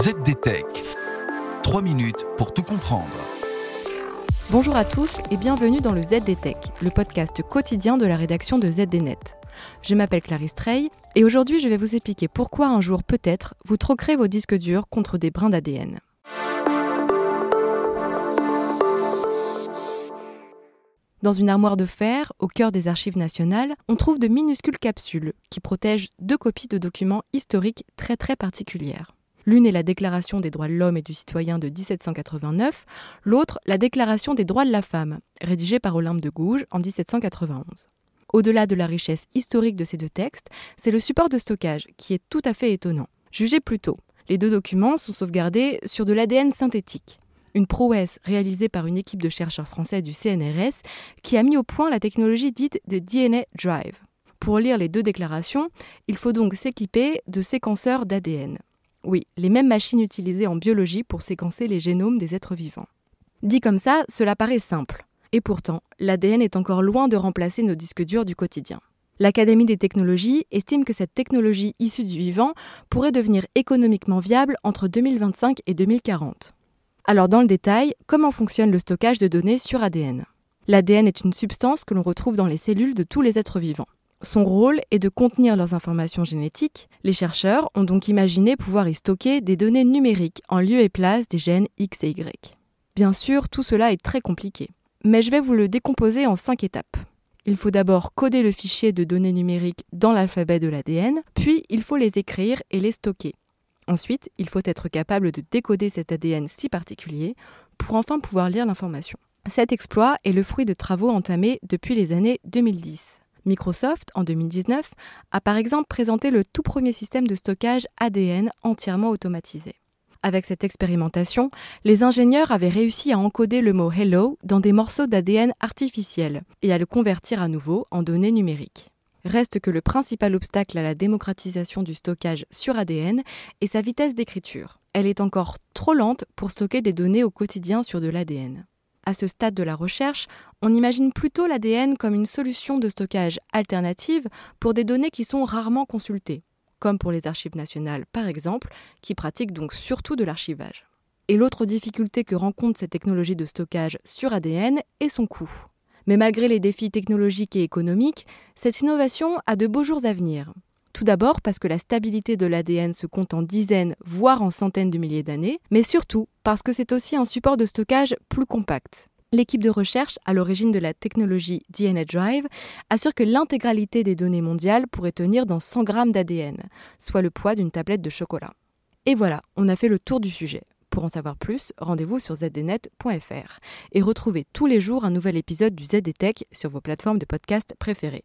ZDTech. 3 minutes pour tout comprendre. Bonjour à tous et bienvenue dans le ZDTech, le podcast quotidien de la rédaction de ZDNet. Je m'appelle Clarisse Trey et aujourd'hui je vais vous expliquer pourquoi un jour peut-être vous troquerez vos disques durs contre des brins d'ADN. Dans une armoire de fer, au cœur des archives nationales, on trouve de minuscules capsules qui protègent deux copies de documents historiques très très particulières. L'une est la Déclaration des droits de l'homme et du citoyen de 1789, l'autre la Déclaration des droits de la femme, rédigée par Olympe de Gouges en 1791. Au-delà de la richesse historique de ces deux textes, c'est le support de stockage qui est tout à fait étonnant. Jugez plutôt, les deux documents sont sauvegardés sur de l'ADN synthétique. Une prouesse réalisée par une équipe de chercheurs français du CNRS qui a mis au point la technologie dite de DNA Drive. Pour lire les deux déclarations, il faut donc s'équiper de séquenceurs d'ADN. Oui, les mêmes machines utilisées en biologie pour séquencer les génomes des êtres vivants. Dit comme ça, cela paraît simple. Et pourtant, l'ADN est encore loin de remplacer nos disques durs du quotidien. L'Académie des technologies estime que cette technologie issue du vivant pourrait devenir économiquement viable entre 2025 et 2040. Alors dans le détail, comment fonctionne le stockage de données sur ADN L'ADN est une substance que l'on retrouve dans les cellules de tous les êtres vivants. Son rôle est de contenir leurs informations génétiques. Les chercheurs ont donc imaginé pouvoir y stocker des données numériques en lieu et place des gènes X et Y. Bien sûr, tout cela est très compliqué, mais je vais vous le décomposer en cinq étapes. Il faut d'abord coder le fichier de données numériques dans l'alphabet de l'ADN, puis il faut les écrire et les stocker. Ensuite, il faut être capable de décoder cet ADN si particulier pour enfin pouvoir lire l'information. Cet exploit est le fruit de travaux entamés depuis les années 2010. Microsoft, en 2019, a par exemple présenté le tout premier système de stockage ADN entièrement automatisé. Avec cette expérimentation, les ingénieurs avaient réussi à encoder le mot Hello dans des morceaux d'ADN artificiels et à le convertir à nouveau en données numériques. Reste que le principal obstacle à la démocratisation du stockage sur ADN est sa vitesse d'écriture. Elle est encore trop lente pour stocker des données au quotidien sur de l'ADN. À ce stade de la recherche, on imagine plutôt l'ADN comme une solution de stockage alternative pour des données qui sont rarement consultées, comme pour les archives nationales par exemple, qui pratiquent donc surtout de l'archivage. Et l'autre difficulté que rencontre cette technologie de stockage sur ADN est son coût. Mais malgré les défis technologiques et économiques, cette innovation a de beaux jours à venir. Tout d'abord parce que la stabilité de l'ADN se compte en dizaines, voire en centaines de milliers d'années, mais surtout parce que c'est aussi un support de stockage plus compact. L'équipe de recherche à l'origine de la technologie DNA Drive assure que l'intégralité des données mondiales pourrait tenir dans 100 grammes d'ADN, soit le poids d'une tablette de chocolat. Et voilà, on a fait le tour du sujet. Pour en savoir plus, rendez-vous sur zdnet.fr et retrouvez tous les jours un nouvel épisode du ZDTech sur vos plateformes de podcast préférées.